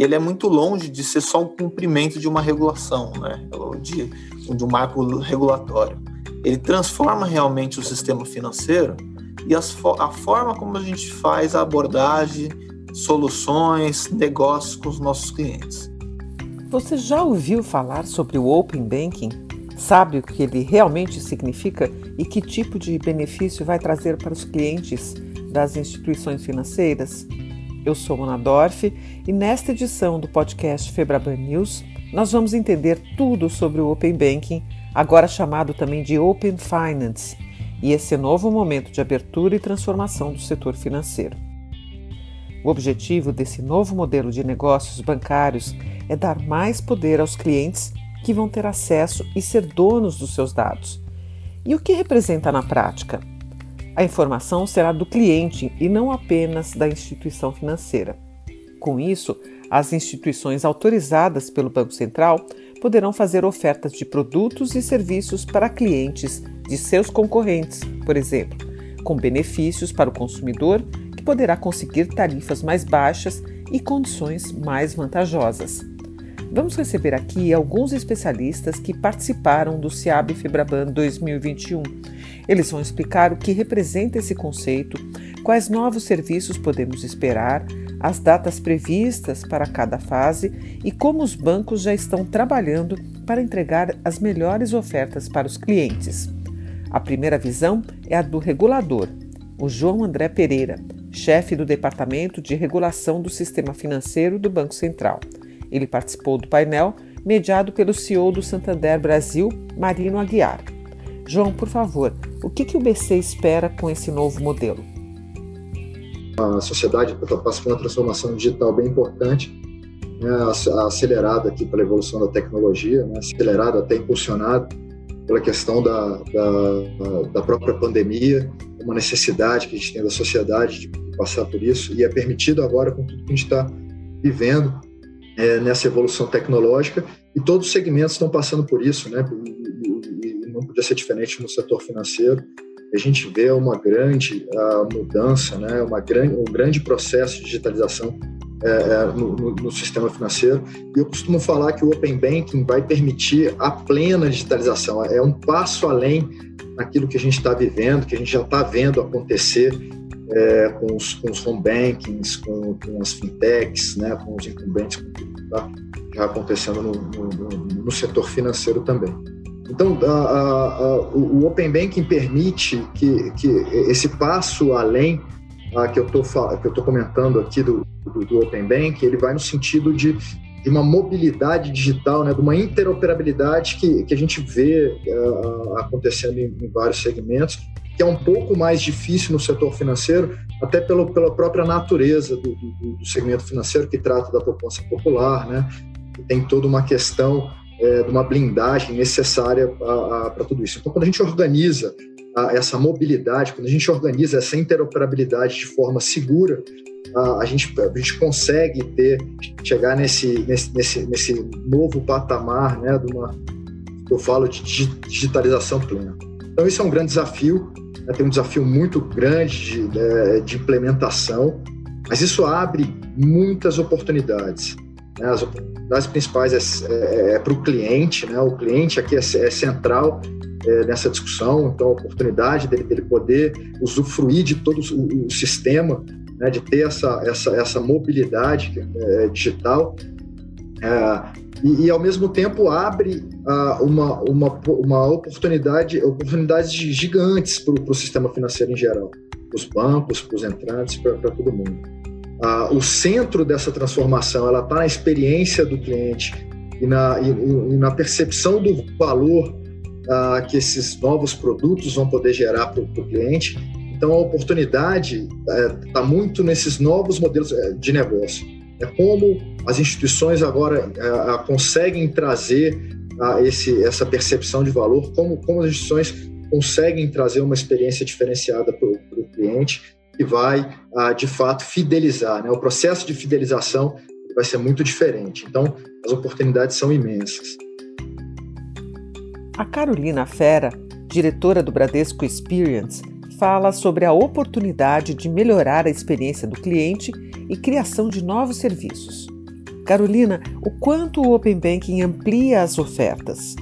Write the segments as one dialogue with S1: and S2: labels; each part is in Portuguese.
S1: e ele é muito longe de ser só um cumprimento de uma regulação, né, de, de um marco regulatório. Ele transforma realmente o sistema financeiro e as, a forma como a gente faz a abordagem, soluções, negócios com os nossos clientes.
S2: Você já ouviu falar sobre o Open Banking? Sabe o que ele realmente significa e que tipo de benefício vai trazer para os clientes das instituições financeiras? Eu sou Mona Dorf e nesta edição do podcast Febraban News nós vamos entender tudo sobre o Open Banking, agora chamado também de Open Finance, e esse novo momento de abertura e transformação do setor financeiro. O objetivo desse novo modelo de negócios bancários é dar mais poder aos clientes que vão ter acesso e ser donos dos seus dados. E o que representa na prática? A informação será do cliente e não apenas da instituição financeira. Com isso, as instituições autorizadas pelo Banco Central poderão fazer ofertas de produtos e serviços para clientes de seus concorrentes, por exemplo, com benefícios para o consumidor que poderá conseguir tarifas mais baixas e condições mais vantajosas. Vamos receber aqui alguns especialistas que participaram do CIAB Febraban 2021 eles vão explicar o que representa esse conceito, quais novos serviços podemos esperar, as datas previstas para cada fase e como os bancos já estão trabalhando para entregar as melhores ofertas para os clientes. A primeira visão é a do regulador, o João André Pereira, chefe do Departamento de Regulação do Sistema Financeiro do Banco Central. Ele participou do painel mediado pelo CEO do Santander Brasil, Marino Aguiar. João, por favor, o que, que o BC espera com esse novo modelo?
S3: A sociedade está passando por uma transformação digital bem importante, né, acelerada aqui pela evolução da tecnologia, né, acelerada até impulsionada pela questão da, da, da, própria pandemia, uma necessidade que a gente tem da sociedade de passar por isso, e é permitido agora com tudo que a gente está vivendo é, nessa evolução tecnológica, e todos os segmentos estão passando por isso, né? Ser diferente no setor financeiro. A gente vê uma grande uh, mudança, né, uma grande, um grande processo de digitalização é, no, no, no, sistema financeiro. E eu costumo falar que o Open Banking vai permitir a plena digitalização. É um passo além daquilo que a gente está vivendo, que a gente já está vendo acontecer é, com, os, com os home bankings, com, com as fintechs, né, com os incumbentes, com tudo que está já acontecendo no, no setor financeiro também. Então, a, a, a, o Open Banking permite que, que esse passo além que eu estou comentando aqui do, do, do, Open Banking, ele vai no sentido de, de uma mobilidade digital, né, de uma interoperabilidade que, que a gente vê uh, acontecendo em, em, vários segmentos, que é um pouco mais difícil no setor financeiro, até pelo, pela própria natureza do, do, do segmento financeiro, que trata da poupança popular, né, tem toda uma questão é, de uma blindagem necessária para tudo isso. Então, quando a gente organiza a, essa mobilidade, quando a gente organiza essa interoperabilidade de forma segura, a, a, gente, a gente consegue ter, chegar nesse, nesse, nesse, nesse novo patamar, né, de uma, eu falo de digitalização plena. Então, isso é um grande desafio, né, tem um desafio muito grande de, de, de implementação, mas isso abre muitas oportunidades. Né, as oportunidades principais é, é, é para o cliente, né? O cliente aqui é, é central é, nessa discussão, então a oportunidade dele, dele poder usufruir de todo o, o sistema, né? de ter essa, essa, essa mobilidade é, digital e, e, ao mesmo tempo abre uh, uma, uma, uma oportunidade, oportunidades gigantes para o sistema financeiro em geral, para os bancos, para os entrantes, para todo mundo ah, o centro dessa transformação ela está na experiência do cliente e na, e, e na percepção do valor ah, que esses novos produtos vão poder gerar para o cliente. Então, a oportunidade está é, muito nesses novos modelos é, de negócio. É como as instituições agora é, conseguem trazer esse, essa percepção de valor, como, como as instituições conseguem trazer uma experiência diferenciada para o cliente que vai, ah, de fato, fidelizar. Né? O processo de fidelização vai ser muito diferente. Então, as oportunidades são imensas.
S2: A Carolina Fera, diretora do Bradesco Experience, fala sobre a oportunidade de melhorar a experiência do cliente e criação de novos serviços. Carolina, o quanto o Open Banking amplia as ofertas?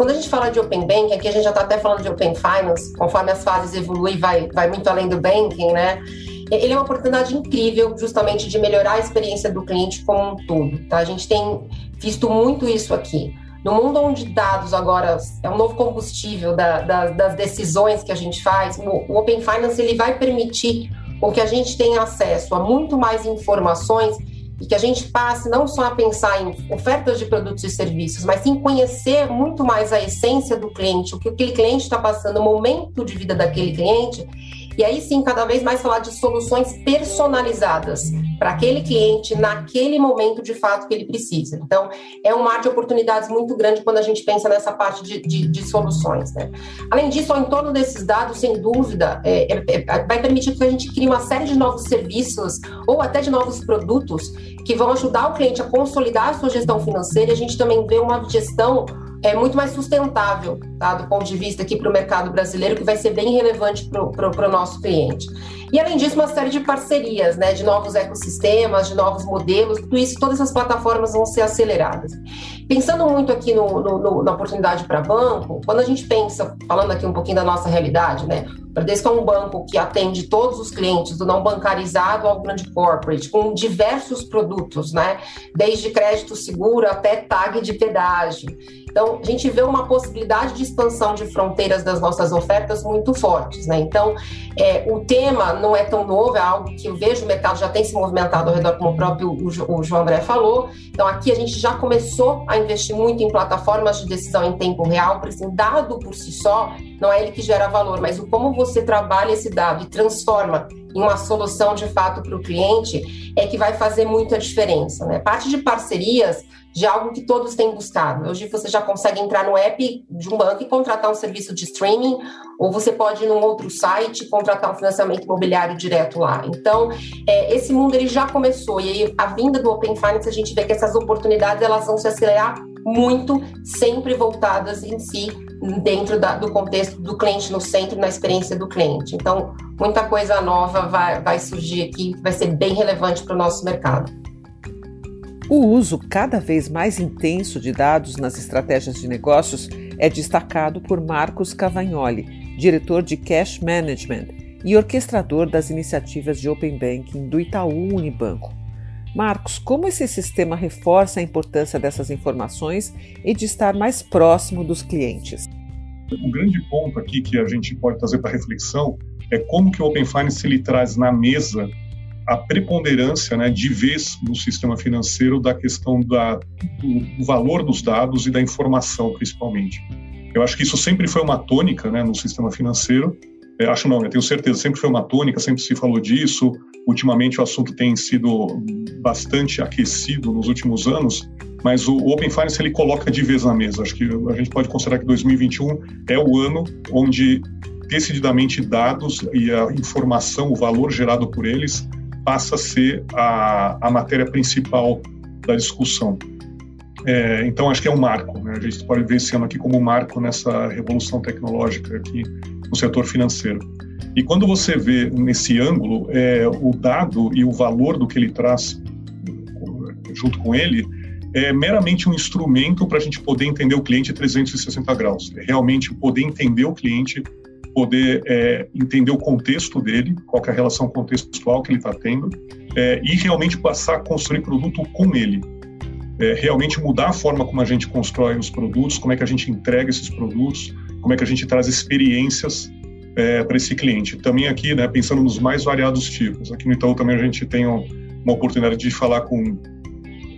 S4: Quando a gente fala de Open Banking, aqui a gente já está até falando de Open Finance, conforme as fases evoluem, vai, vai muito além do banking, né? Ele é uma oportunidade incrível, justamente, de melhorar a experiência do cliente como um todo. Tá? A gente tem visto muito isso aqui. No mundo onde dados agora é um novo combustível da, da, das decisões que a gente faz, o, Open Finance ele vai permitir com que a gente tenha acesso a muito mais informações e que a gente passe não só a pensar em ofertas de produtos e serviços, mas sim conhecer muito mais a essência do cliente, o que aquele cliente está passando, o momento de vida daquele cliente. E aí sim, cada vez mais falar de soluções personalizadas para aquele cliente naquele momento de fato que ele precisa. Então, é um mar de oportunidades muito grande quando a gente pensa nessa parte de, de, de soluções. Né? Além disso, ao entorno desses dados, sem dúvida, é, é, é, vai permitir que a gente crie uma série de novos serviços ou até de novos produtos que vão ajudar o cliente a consolidar a sua gestão financeira e a gente também vê uma gestão é muito mais sustentável, tá? Do ponto de vista aqui para o mercado brasileiro, que vai ser bem relevante para o nosso cliente. E além disso, uma série de parcerias, né? De novos ecossistemas, de novos modelos, tudo isso, todas essas plataformas vão ser aceleradas. Pensando muito aqui no, no, no, na oportunidade para banco, quando a gente pensa, falando aqui um pouquinho da nossa realidade, né? O Bradesco é um banco que atende todos os clientes, do não bancarizado ao grande corporate, com diversos produtos, né? Desde crédito seguro até tag de pedágio. Então, a gente vê uma possibilidade de expansão de fronteiras das nossas ofertas muito fortes, né? Então, é, o tema não é tão novo, é algo que eu vejo o mercado já tem se movimentado ao redor, como o próprio o, o João André falou. Então, aqui a gente já começou a investir muito em plataformas de decisão em tempo real, porque assim, dado por si só, não é ele que gera valor, mas o como você trabalha esse dado e transforma em uma solução de fato para o cliente é que vai fazer muita diferença. Né? Parte de parcerias de algo que todos têm buscado. Hoje você já consegue entrar no app de um banco e contratar um serviço de streaming, ou você pode ir num outro site e contratar um financiamento imobiliário direto lá. Então, é, esse mundo ele já começou, e aí a vinda do Open Finance, a gente vê que essas oportunidades elas vão se acelerar muito, sempre voltadas em si, dentro da, do contexto do cliente no centro, na experiência do cliente. Então, muita coisa nova vai, vai surgir aqui, vai ser bem relevante para o nosso mercado.
S2: O uso cada vez mais intenso de dados nas estratégias de negócios é destacado por Marcos Cavagnoli, diretor de Cash Management e orquestrador das iniciativas de Open Banking do Itaú Unibanco. Marcos, como esse sistema reforça a importância dessas informações e de estar mais próximo dos clientes?
S5: O grande ponto aqui que a gente pode trazer para reflexão é como que o Open Finance ele traz na mesa a preponderância né, de vez no sistema financeiro da questão da, do, valor dos dados e da informação, principalmente. Eu acho que isso sempre foi uma tônica né, no sistema financeiro. É, acho não, tenho certeza, sempre foi uma tônica, sempre se falou disso. Ultimamente o assunto tem sido bastante aquecido nos últimos anos, mas o Open Finance ele coloca de vez na mesa. Acho que a gente pode considerar que 2021 é o ano onde decididamente dados e a informação, o valor gerado por eles, passa a ser a, a matéria principal da discussão. É, então, acho que é um marco. Né? A gente pode ver esse ano aqui como um marco nessa revolução tecnológica aqui no setor financeiro. E quando você vê nesse ângulo é, o dado e o valor do que ele traz junto com ele, é meramente um instrumento para a gente poder entender o cliente 360 graus. É realmente poder entender o cliente poder é, entender o contexto dele, qual é a relação contextual que ele está tendo, é, e realmente passar a construir produto com ele. É, realmente mudar a forma como a gente constrói os produtos, como é que a gente entrega esses produtos, como é que a gente traz experiências é, para esse cliente. Também aqui, né, pensando nos mais variados tipos. Aqui no Itaú também a gente tem uma oportunidade de falar com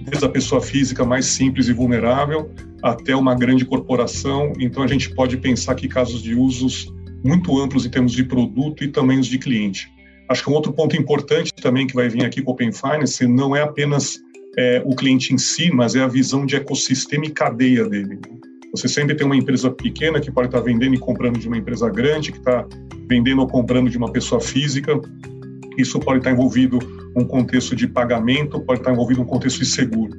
S5: desde a pessoa física mais simples e vulnerável até uma grande corporação. Então a gente pode pensar que casos de usos muito amplos em termos de produto e também os de cliente. Acho que um outro ponto importante também que vai vir aqui com o Open Finance não é apenas é, o cliente em si, mas é a visão de ecossistema e cadeia dele. Você sempre tem uma empresa pequena que pode estar vendendo e comprando de uma empresa grande, que está vendendo ou comprando de uma pessoa física. Isso pode estar envolvido um contexto de pagamento, pode estar envolvido um contexto de seguro.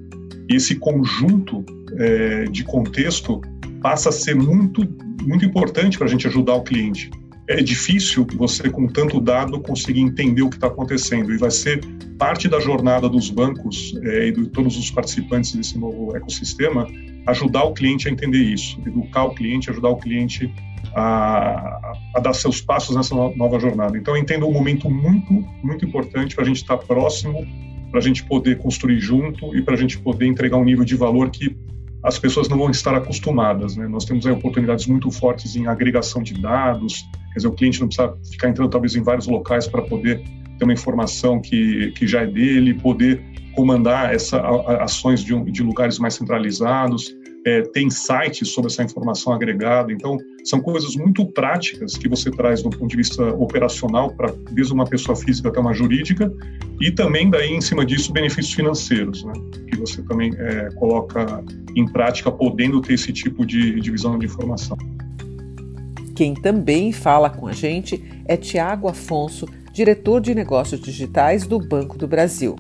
S5: E esse conjunto é, de contexto passa a ser muito, muito importante para a gente ajudar o cliente. é difícil você, com tanto dado, conseguir entender o que está acontecendo. E vai ser parte da jornada dos bancos é, e de todos os participantes desse novo ecossistema ajudar o cliente a entender isso, educar o cliente, ajudar o cliente a, a dar seus passos nessa nova jornada. Então, eu entendo um momento muito, muito importante para a gente estar tá próximo, para a gente poder construir junto e para a gente poder entregar um nível de valor que as pessoas não vão estar acostumadas. Né? Nós temos aí oportunidades muito fortes em agregação de dados, quer dizer, o cliente não precisa ficar entrando talvez em vários locais para poder ter uma informação que, que já é dele, poder comandar essa, ações de, de lugares mais centralizados, é, ter insights sobre essa informação agregada. Então, são coisas muito práticas que você traz do ponto de vista operacional, para desde uma pessoa física até uma jurídica, e também daí em cima disso benefícios financeiros, né? Você também é, coloca em prática, podendo ter esse tipo de divisão de informação.
S2: Quem também fala com a gente é Tiago Afonso, diretor de negócios digitais do Banco do Brasil.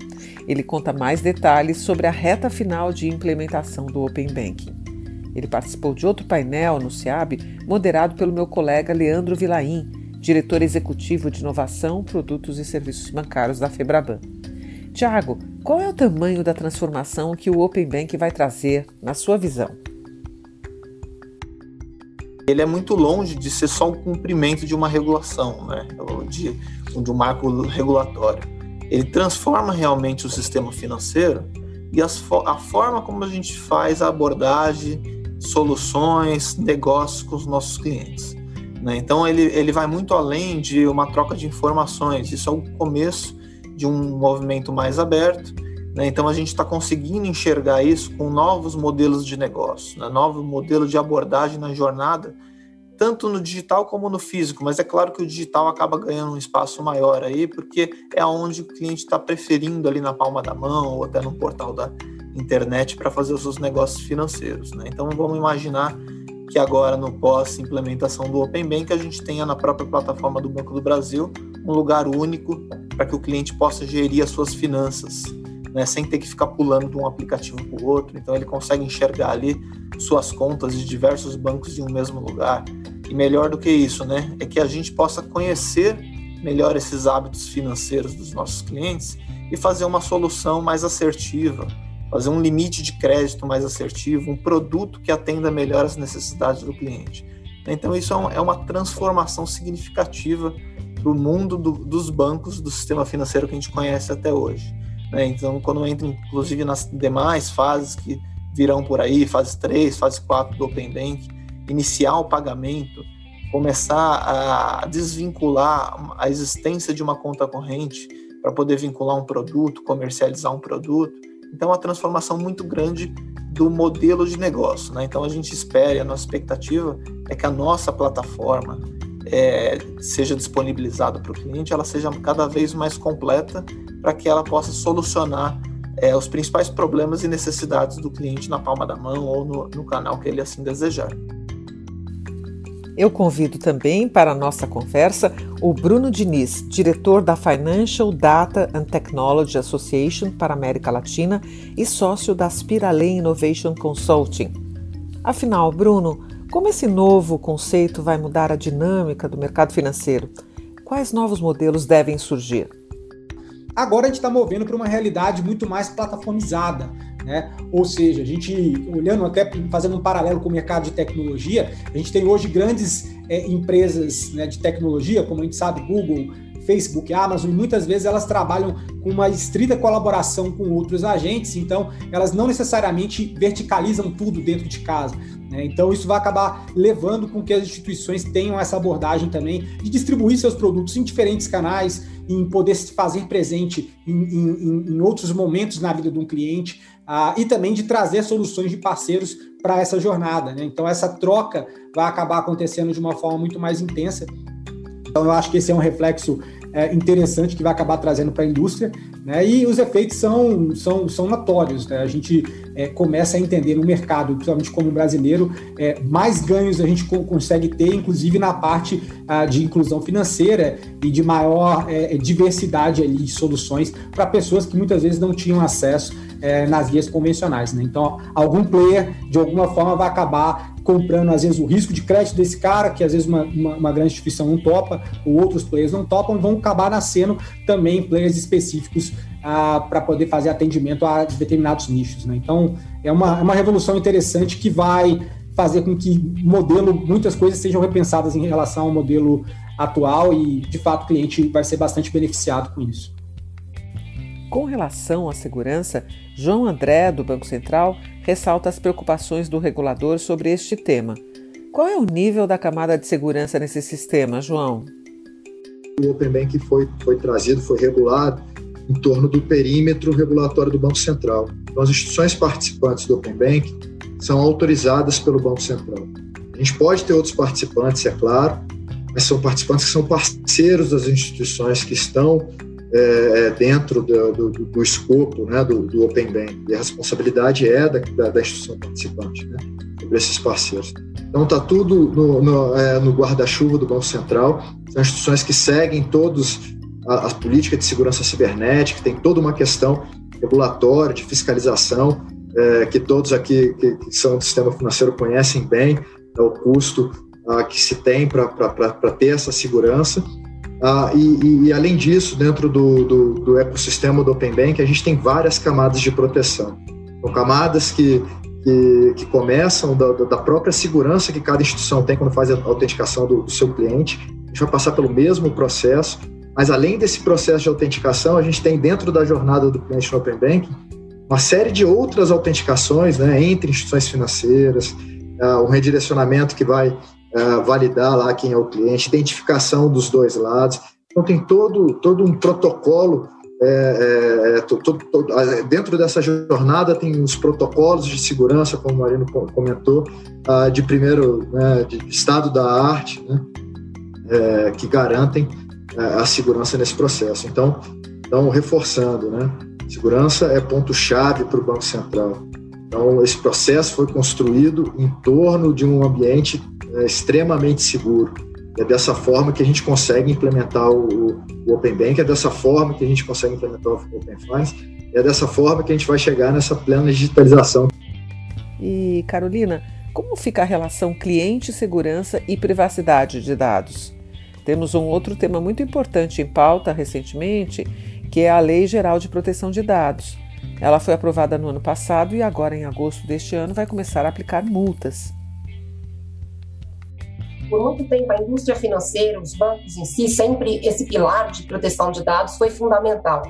S2: Ele conta mais detalhes sobre a reta final de implementação do Open Banking. Ele participou de outro painel no SEAB, moderado pelo meu colega Leandro Vilaim, diretor executivo de inovação, produtos e serviços bancários da Febraban. Tiago, qual é o tamanho da transformação que o Open Bank vai trazer, na sua visão?
S1: Ele é muito longe de ser só um cumprimento de uma regulação, né? de, de um marco regulatório. Ele transforma realmente o sistema financeiro e as, a forma como a gente faz a abordagem, soluções, negócios com os nossos clientes. Né? Então, ele, ele vai muito além de uma troca de informações. Isso é o começo de um movimento mais aberto né? Então a gente está conseguindo enxergar isso com novos modelos de negócio, né? novo modelo de abordagem na jornada, tanto no digital como no físico. Mas é claro que o digital acaba ganhando um espaço maior aí, porque é onde o cliente está preferindo ali na palma da mão ou até no portal da internet para fazer os seus negócios financeiros. Né? Então vamos imaginar que agora no pós-implementação do Open Bank a gente tenha na própria plataforma do Banco do Brasil um lugar único para que o cliente possa gerir as suas finanças né, sem ter que ficar pulando de um aplicativo para o outro. Então ele consegue enxergar ali suas contas de diversos bancos em um mesmo lugar. E melhor do que isso, né, é que a gente possa conhecer melhor esses hábitos financeiros dos nossos clientes e fazer uma solução mais assertiva, fazer um limite de crédito mais assertivo, um produto que atenda melhor as necessidades do cliente. Então isso é, é uma transformação significativa para o mundo do, dos bancos, do sistema financeiro que a gente conhece até hoje. Né? Então, quando entra, inclusive, nas demais fases que virão por aí, fase 3, fase 4 do Open Bank, iniciar o pagamento, começar a desvincular a existência de uma conta corrente para poder vincular um produto, comercializar um produto. Então, uma transformação muito grande do modelo de negócio. Né? Então, a gente espera, a nossa expectativa é que a nossa plataforma é, seja disponibilizada para o cliente, ela seja cada vez mais completa para que ela possa solucionar é, os principais problemas e necessidades do cliente na palma da mão ou no, no canal que ele assim desejar.
S2: Eu convido também para a nossa conversa o Bruno Diniz, diretor da Financial Data and Technology Association para a América Latina e sócio da Spirale Innovation Consulting. Afinal, Bruno, como esse novo conceito vai mudar a dinâmica do mercado financeiro? Quais novos modelos devem surgir?
S6: Agora a gente está movendo para uma realidade muito mais plataformizada. Né? Ou seja, a gente, olhando até, fazendo um paralelo com o mercado de tecnologia, a gente tem hoje grandes é, empresas né, de tecnologia, como a gente sabe, Google, Facebook, Amazon, e muitas vezes elas trabalham com uma estrita colaboração com outros agentes, então elas não necessariamente verticalizam tudo dentro de casa. Né? Então isso vai acabar levando com que as instituições tenham essa abordagem também de distribuir seus produtos em diferentes canais, em poder se fazer presente em, em, em outros momentos na vida de um cliente uh, e também de trazer soluções de parceiros para essa jornada. Né? Então, essa troca vai acabar acontecendo de uma forma muito mais intensa. Então, eu acho que esse é um reflexo é, interessante que vai acabar trazendo para a indústria, né? E os efeitos são, são, são notórios. Né? A gente é, começa a entender no mercado, principalmente como brasileiro, é, mais ganhos a gente co consegue ter, inclusive na parte ah, de inclusão financeira e de maior é, diversidade ali de soluções para pessoas que muitas vezes não tinham acesso é, nas vias convencionais. Né? Então, algum player, de alguma forma, vai acabar comprando, às vezes, o risco de crédito desse cara, que às vezes uma, uma, uma grande instituição não topa, ou outros players não topam, vão acabar nascendo também players específicos ah, para poder fazer atendimento a determinados nichos. Né? Então, é uma, é uma revolução interessante que vai fazer com que modelo, muitas coisas sejam repensadas em relação ao modelo atual e, de fato, o cliente vai ser bastante beneficiado com isso.
S2: Com relação à segurança, João André, do Banco Central, ressalta as preocupações do regulador sobre este tema. Qual é o nível da camada de segurança nesse sistema, João?
S3: O Open Bank foi, foi trazido, foi regulado em torno do perímetro regulatório do Banco Central. Então, as instituições participantes do Open Bank são autorizadas pelo Banco Central. A gente pode ter outros participantes, é claro, mas são participantes que são parceiros das instituições que estão é, é dentro do, do, do, escopo né, do, do, Open Bank. E a responsabilidade é da, da, da instituição participante, né, sobre esses parceiros. Então, está tudo no, no, é, no guarda-chuva do Banco Central. São instituições que seguem todos a, a política de segurança cibernética, tem toda uma questão regulatória, de fiscalização, é, que todos aqui que, que, são do sistema financeiro conhecem bem, é o custo ah, que se tem para ter essa segurança. Ah, e, e, além disso, dentro do, do, do, ecossistema do Open Bank, a gente tem várias camadas de proteção. São camadas que, que, que começam da, da, própria segurança que cada instituição tem quando faz a autenticação do, do seu cliente. A gente vai passar pelo mesmo processo, mas além desse processo de autenticação, a gente tem dentro da jornada do cliente no Open Banking uma série de outras autenticações né, entre instituições financeiras, uh, um redirecionamento que vai uh, validar lá quem é o cliente, identificação dos dois lados. Então, tem todo, todo um protocolo. É, é, todo, todo, dentro dessa jornada tem os protocolos de segurança, como o Marino comentou, uh, de primeiro né, de estado da arte, né, é, que garantem a segurança nesse processo. Então, então reforçando, né, segurança é ponto-chave para o Banco Central. Então, esse processo foi construído em torno de um ambiente é, extremamente seguro. É dessa forma que a gente consegue implementar o, o Open Bank, é dessa forma que a gente consegue implementar o Open Finance, é dessa forma que a gente vai chegar nessa plena digitalização.
S2: E, Carolina, como fica a relação cliente-segurança e privacidade de dados? Temos um outro tema muito importante em pauta recentemente, que é a Lei Geral de Proteção de Dados. Ela foi aprovada no ano passado e agora, em agosto deste ano, vai começar a aplicar multas.
S4: Por muito tempo, a indústria financeira, os bancos em si, sempre esse pilar de proteção de dados foi fundamental.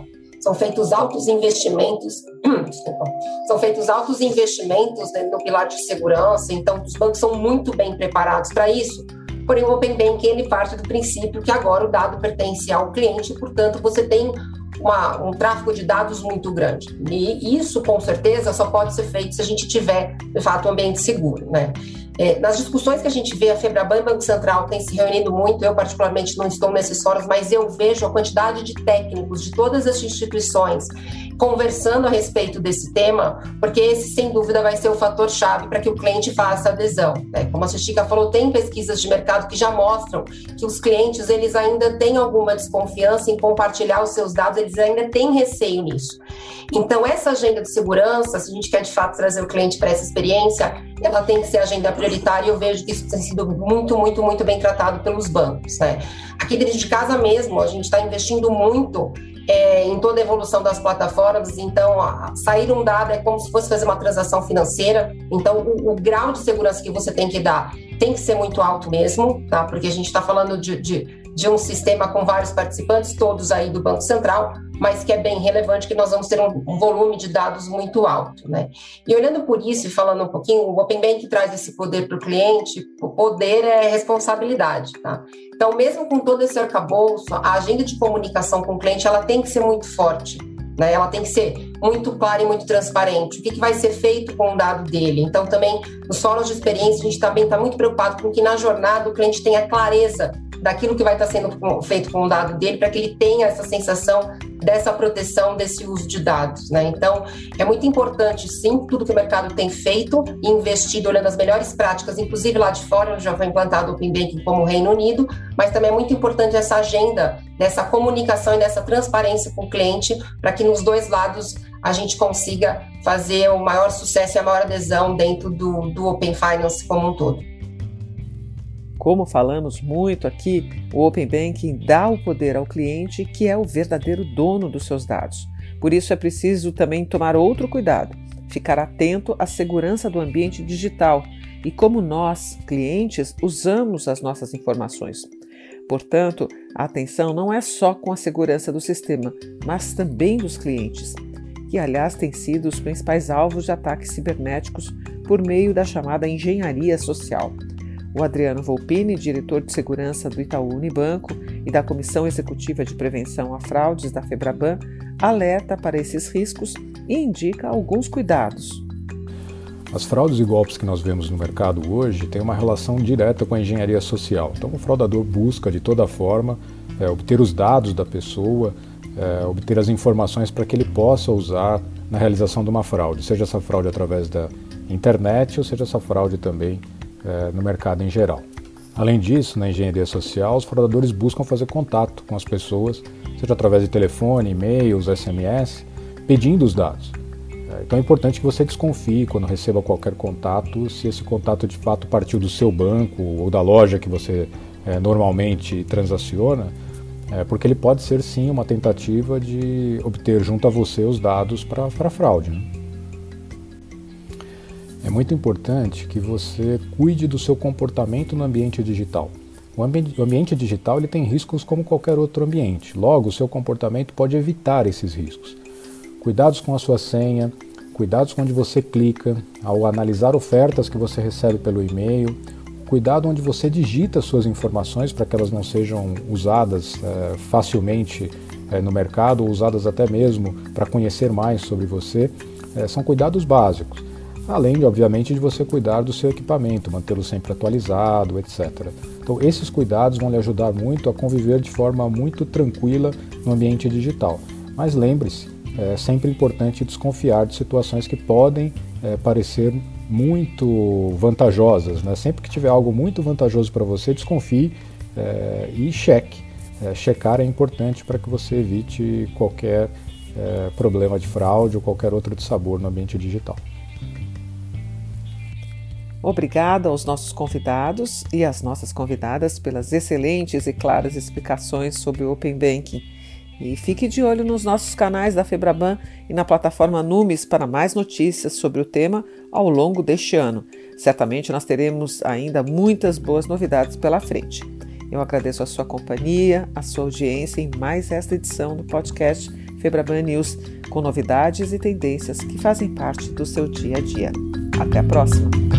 S4: São feitos altos investimentos, são feitos altos investimentos no pilar de segurança, então os bancos são muito bem preparados para isso. Porém, o Open Banking ele parte do princípio que agora o dado pertence ao cliente, portanto, você tem uma, um tráfego de dados muito grande. E isso, com certeza, só pode ser feito se a gente tiver, de fato, um ambiente seguro. Né? É, nas discussões que a gente vê, a Febraban e o Banco Central têm se reunido muito, eu particularmente não estou nesses fóruns, mas eu vejo a quantidade de técnicos de todas as instituições conversando a respeito desse tema, porque esse, sem dúvida, vai ser o fator-chave para que o cliente faça adesão. Né? Como a Chica falou, tem pesquisas de mercado que já mostram que os clientes eles ainda têm alguma desconfiança em compartilhar os seus dados, eles ainda têm receio nisso. Então, essa agenda de segurança, se a gente quer de fato trazer o cliente para essa experiência, ela tem que ser agenda prioritária e eu vejo que isso tem sido muito, muito, muito bem tratado pelos bancos. Né? Aqui dentro de casa mesmo, a gente está investindo muito é, em toda a evolução das plataformas. Então, a, sair um dado é como se fosse fazer uma transação financeira. Então, o, o, grau de segurança que você tem que dar tem que ser muito alto mesmo, tá? Porque a gente está falando de, de de um sistema com vários participantes, todos aí do Banco Central, mas que é bem relevante que nós vamos ter um, um volume de dados muito alto, né? E olhando por isso e falando um pouquinho, o Open Bank traz esse poder para o cliente, o poder é responsabilidade, tá? Então, mesmo com todo esse arcabouço, a agenda de comunicação com o cliente, ela tem que ser muito forte, né? Ela tem que ser muito clara e muito transparente. O que, que vai ser feito com o dado dele? Então, também, nos fóruns de experiência, a gente também está muito preocupado com que na jornada o cliente tenha clareza daquilo que vai estar sendo feito com o dado dele, para que ele tenha essa sensação dessa proteção, desse uso de dados. Né? Então, é muito importante, sim, tudo que o mercado tem feito investido, olhando as melhores práticas, inclusive lá de fora, onde já foi implantado o Open Banking como o Reino Unido, mas também é muito importante essa agenda dessa comunicação e dessa transparência com o cliente, para que nos dois lados a gente consiga fazer o maior sucesso e a maior adesão dentro do, do Open Finance como um todo.
S2: Como falamos muito aqui, o Open Banking dá o poder ao cliente, que é o verdadeiro dono dos seus dados. Por isso é preciso também tomar outro cuidado, ficar atento à segurança do ambiente digital e como nós, clientes, usamos as nossas informações. Portanto, a atenção não é só com a segurança do sistema, mas também dos clientes, que aliás têm sido os principais alvos de ataques cibernéticos por meio da chamada engenharia social. O Adriano Volpini, diretor de segurança do Itaú Unibanco e da Comissão Executiva de Prevenção a Fraudes da Febraban, alerta para esses riscos e indica alguns cuidados.
S7: As fraudes e golpes que nós vemos no mercado hoje têm uma relação direta com a engenharia social. Então, o fraudador busca de toda forma é, obter os dados da pessoa, é, obter as informações para que ele possa usar na realização de uma fraude, seja essa fraude através da internet ou seja essa fraude também é, no mercado em geral. Além disso, na engenharia social, os fraudadores buscam fazer contato com as pessoas, seja através de telefone, e-mails, SMS, pedindo os dados. É, então é importante que você desconfie quando receba qualquer contato, se esse contato de fato partiu do seu banco ou da loja que você é, normalmente transaciona, é, porque ele pode ser sim uma tentativa de obter junto a você os dados para fraude. Né? Muito importante que você cuide do seu comportamento no ambiente digital. O, ambi o ambiente digital ele tem riscos como qualquer outro ambiente, logo, o seu comportamento pode evitar esses riscos. Cuidados com a sua senha, cuidados onde você clica, ao analisar ofertas que você recebe pelo e-mail, cuidado onde você digita suas informações para que elas não sejam usadas é, facilmente é, no mercado ou usadas até mesmo para conhecer mais sobre você. É, são cuidados básicos além, de, obviamente, de você cuidar do seu equipamento, mantê-lo sempre atualizado, etc. Então, esses cuidados vão lhe ajudar muito a conviver de forma muito tranquila no ambiente digital. Mas lembre-se, é sempre importante desconfiar de situações que podem é, parecer muito vantajosas. Né? Sempre que tiver algo muito vantajoso para você, desconfie é, e cheque. É, checar é importante para que você evite qualquer é, problema de fraude ou qualquer outro de sabor no ambiente digital.
S2: Obrigada aos nossos convidados e às nossas convidadas pelas excelentes e claras explicações sobre o Open Banking. E fique de olho nos nossos canais da Febraban e na plataforma Numes para mais notícias sobre o tema ao longo deste ano. Certamente nós teremos ainda muitas boas novidades pela frente. Eu agradeço a sua companhia, a sua audiência em mais esta edição do podcast Febraban News, com novidades e tendências que fazem parte do seu dia a dia. Até a próxima!